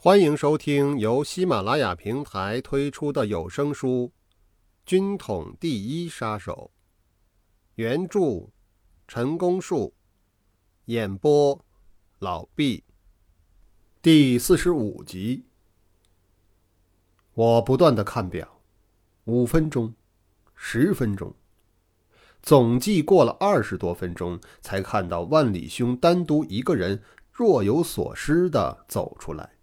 欢迎收听由喜马拉雅平台推出的有声书《军统第一杀手》，原著陈功树，演播老毕，第四十五集。我不断的看表，五分钟，十分钟，总计过了二十多分钟，才看到万里兄单独一个人若有所思的走出来。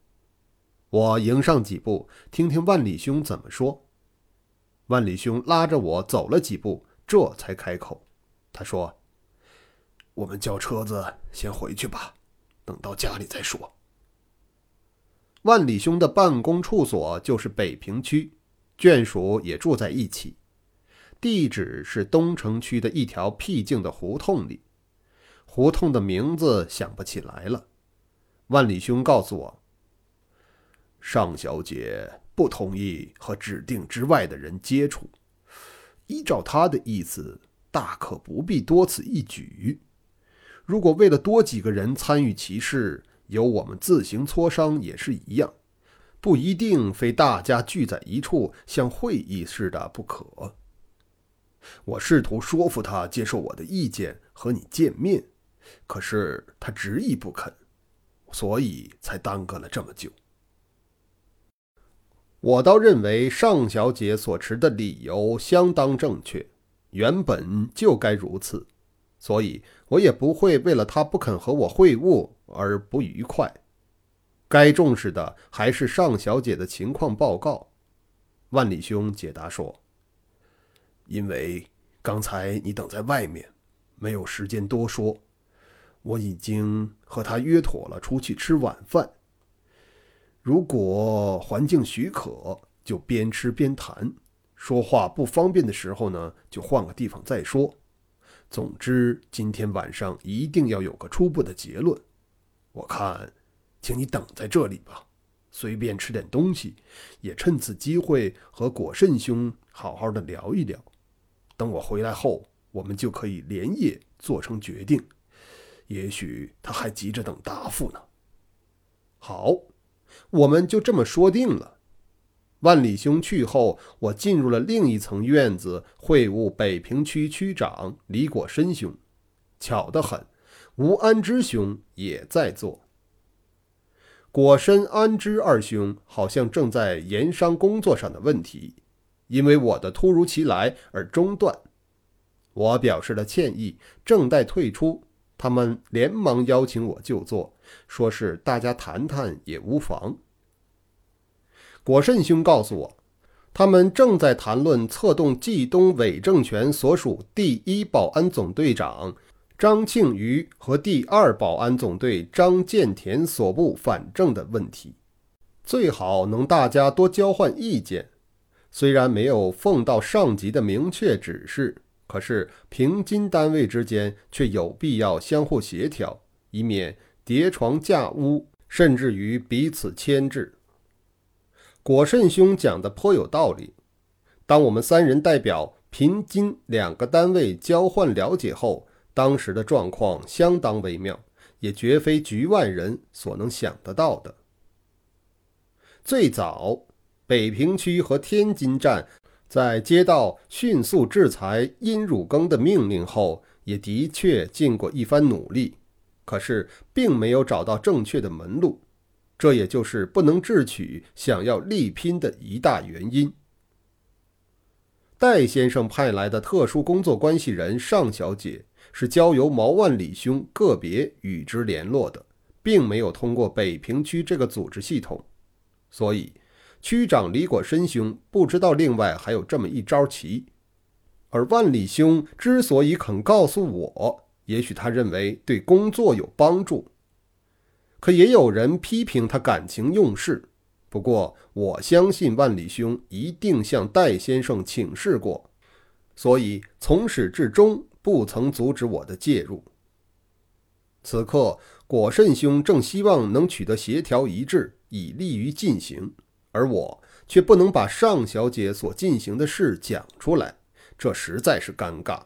我迎上几步，听听万里兄怎么说。万里兄拉着我走了几步，这才开口。他说：“我们叫车子先回去吧，等到家里再说。”万里兄的办公处所就是北平区，眷属也住在一起，地址是东城区的一条僻静的胡同里，胡同的名字想不起来了。万里兄告诉我。尚小姐不同意和指定之外的人接触，依照她的意思，大可不必多此一举。如果为了多几个人参与其事，由我们自行磋商也是一样，不一定非大家聚在一处像会议似的不可。我试图说服他接受我的意见和你见面，可是他执意不肯，所以才耽搁了这么久。我倒认为尚小姐所持的理由相当正确，原本就该如此，所以我也不会为了她不肯和我会晤而不愉快。该重视的还是尚小姐的情况报告。万里兄解答说：“因为刚才你等在外面，没有时间多说，我已经和她约妥了出去吃晚饭。”如果环境许可，就边吃边谈；说话不方便的时候呢，就换个地方再说。总之，今天晚上一定要有个初步的结论。我看，请你等在这里吧，随便吃点东西，也趁此机会和果慎兄好好的聊一聊。等我回来后，我们就可以连夜做成决定。也许他还急着等答复呢。好。我们就这么说定了。万里兄去后，我进入了另一层院子，会晤北平区区长李果申兄。巧得很，吴安之兄也在座。果申、安之二兄好像正在研商工作上的问题，因为我的突如其来而中断。我表示了歉意，正待退出。他们连忙邀请我就坐，说是大家谈谈也无妨。果慎兄告诉我，他们正在谈论策动冀东伪政权所属第一保安总队长张庆余和第二保安总队张建田所部反正的问题，最好能大家多交换意见。虽然没有奉到上级的明确指示。可是，平津单位之间却有必要相互协调，以免叠床架屋，甚至于彼此牵制。果慎兄讲的颇有道理。当我们三人代表平津两个单位交换了解后，当时的状况相当微妙，也绝非局外人所能想得到的。最早，北平区和天津站。在接到迅速制裁殷汝耕的命令后，也的确尽过一番努力，可是并没有找到正确的门路，这也就是不能智取、想要力拼的一大原因。戴先生派来的特殊工作关系人尚小姐是交由毛万里兄个别与之联络的，并没有通过北平区这个组织系统，所以。区长李果申兄不知道，另外还有这么一招棋。而万里兄之所以肯告诉我，也许他认为对工作有帮助。可也有人批评他感情用事。不过我相信万里兄一定向戴先生请示过，所以从始至终不曾阻止我的介入。此刻果慎兄正希望能取得协调一致，以利于进行。而我却不能把尚小姐所进行的事讲出来，这实在是尴尬。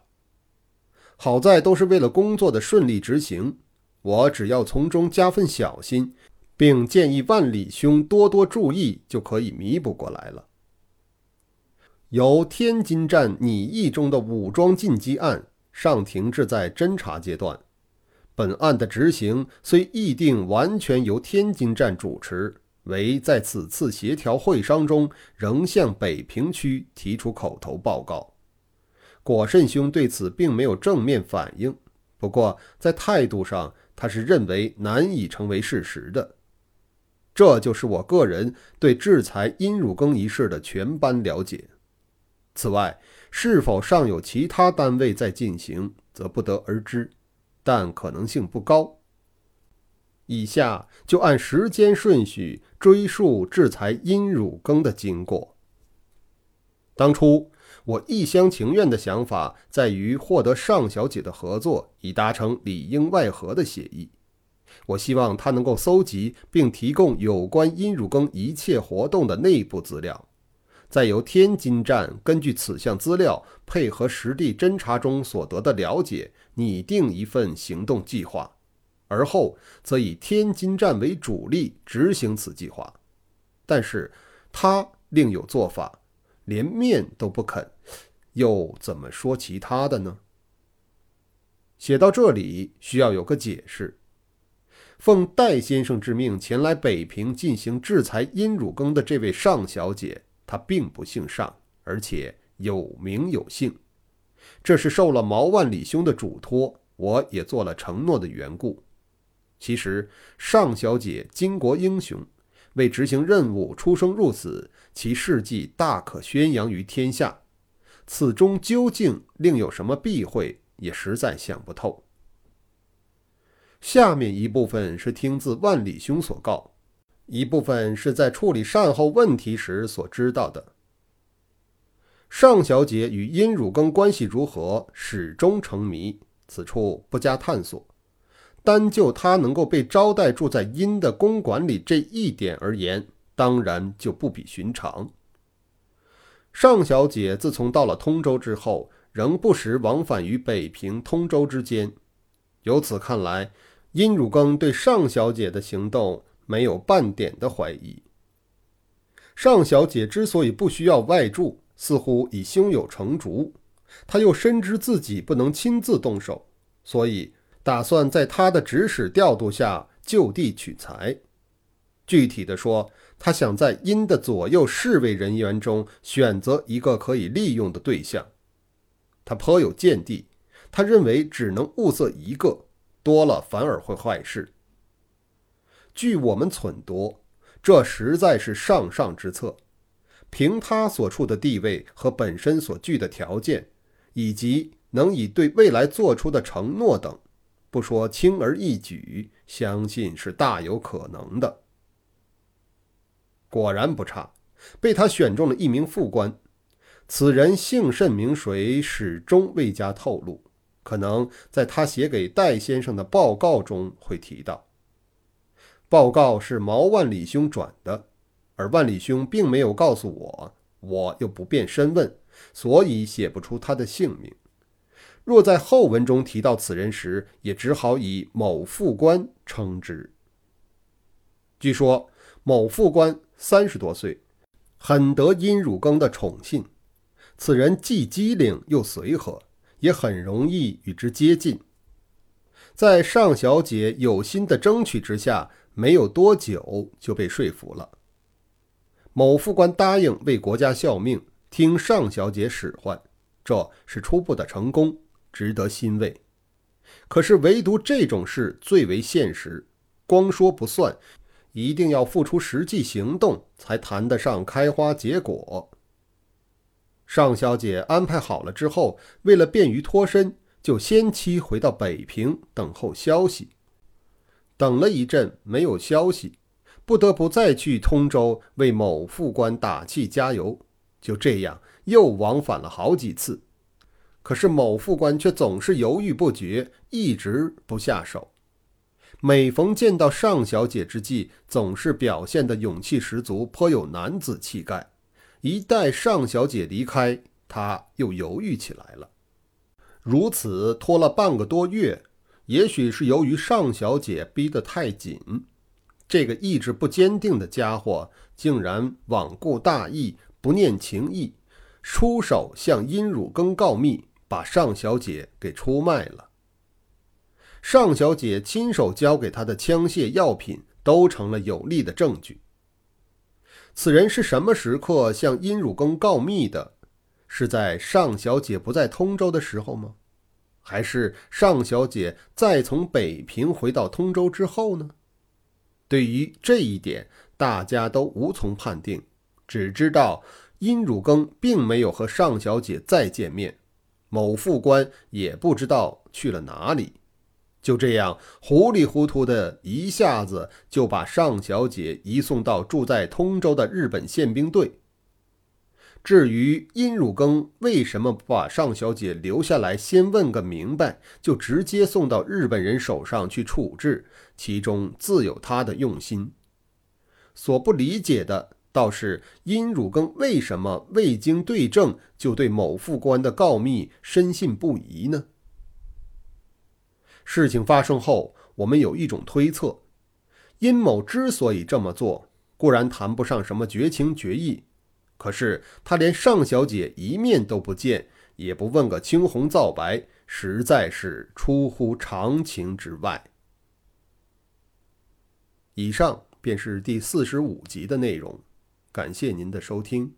好在都是为了工作的顺利执行，我只要从中加份小心，并建议万里兄多多注意，就可以弥补过来了。由天津站拟议中的武装进击案尚停滞在侦查阶段，本案的执行虽议定完全由天津站主持，为在此次协调会商中仍向北平区提出口头报告。果慎兄对此并没有正面反应，不过在态度上，他是认为难以成为事实的。这就是我个人对制裁殷汝耕一事的全班了解。此外，是否尚有其他单位在进行，则不得而知，但可能性不高。以下就按时间顺序追溯制裁殷汝耕的经过。当初。我一厢情愿的想法在于获得尚小姐的合作，以达成里应外合的协议。我希望她能够搜集并提供有关殷汝耕一切活动的内部资料，再由天津站根据此项资料，配合实地侦查中所得的了解，拟定一份行动计划，而后则以天津站为主力执行此计划。但是他另有做法。连面都不肯，又怎么说其他的呢？写到这里，需要有个解释。奉戴先生之命前来北平进行制裁殷汝耕的这位尚小姐，她并不姓尚，而且有名有姓，这是受了毛万里兄的嘱托，我也做了承诺的缘故。其实，尚小姐巾帼英雄。为执行任务出生入死，其事迹大可宣扬于天下。此中究竟另有什么避讳，也实在想不透。下面一部分是听自万里兄所告，一部分是在处理善后问题时所知道的。尚小姐与殷汝耕关系如何，始终成谜，此处不加探索。单就他能够被招待住在殷的公馆里这一点而言，当然就不比寻常。尚小姐自从到了通州之后，仍不时往返于北平、通州之间。由此看来，殷汝耕对尚小姐的行动没有半点的怀疑。尚小姐之所以不需要外助，似乎已胸有成竹。她又深知自己不能亲自动手，所以。打算在他的指使调度下就地取材。具体的说，他想在殷的左右侍卫人员中选择一个可以利用的对象。他颇有见地，他认为只能物色一个，多了反而会坏事。据我们忖度，这实在是上上之策。凭他所处的地位和本身所具的条件，以及能以对未来做出的承诺等。不说轻而易举，相信是大有可能的。果然不差，被他选中了一名副官。此人姓甚名谁，始终未加透露。可能在他写给戴先生的报告中会提到。报告是毛万里兄转的，而万里兄并没有告诉我，我又不便深问，所以写不出他的姓名。若在后文中提到此人时，也只好以某副官称之。据说某副官三十多岁，很得殷汝耕的宠信。此人既机灵又随和，也很容易与之接近。在尚小姐有心的争取之下，没有多久就被说服了。某副官答应为国家效命，听尚小姐使唤，这是初步的成功。值得欣慰，可是唯独这种事最为现实，光说不算，一定要付出实际行动，才谈得上开花结果。尚小姐安排好了之后，为了便于脱身，就先期回到北平等候消息。等了一阵没有消息，不得不再去通州为某副官打气加油。就这样又往返了好几次。可是某副官却总是犹豫不决，一直不下手。每逢见到尚小姐之际，总是表现得勇气十足，颇有男子气概。一待尚小姐离开，他又犹豫起来了。如此拖了半个多月，也许是由于尚小姐逼得太紧，这个意志不坚定的家伙竟然罔顾大义，不念情义，出手向殷汝耕告密，把尚小姐给出卖了。尚小姐亲手交给他的枪械、药品，都成了有力的证据。此人是什么时刻向殷汝耕告密的？是在尚小姐不在通州的时候吗？还是尚小姐再从北平回到通州之后呢？对于这一点，大家都无从判定，只知道殷汝耕并没有和尚小姐再见面，某副官也不知道去了哪里。就这样，糊里糊涂的一下子就把尚小姐移送到住在通州的日本宪兵队。至于殷汝耕为什么不把尚小姐留下来，先问个明白，就直接送到日本人手上去处置，其中自有他的用心。所不理解的，倒是殷汝耕为什么未经对证就对某副官的告密深信不疑呢？事情发生后，我们有一种推测：殷某之所以这么做，固然谈不上什么绝情绝义，可是他连尚小姐一面都不见，也不问个青红皂白，实在是出乎常情之外。以上便是第四十五集的内容，感谢您的收听。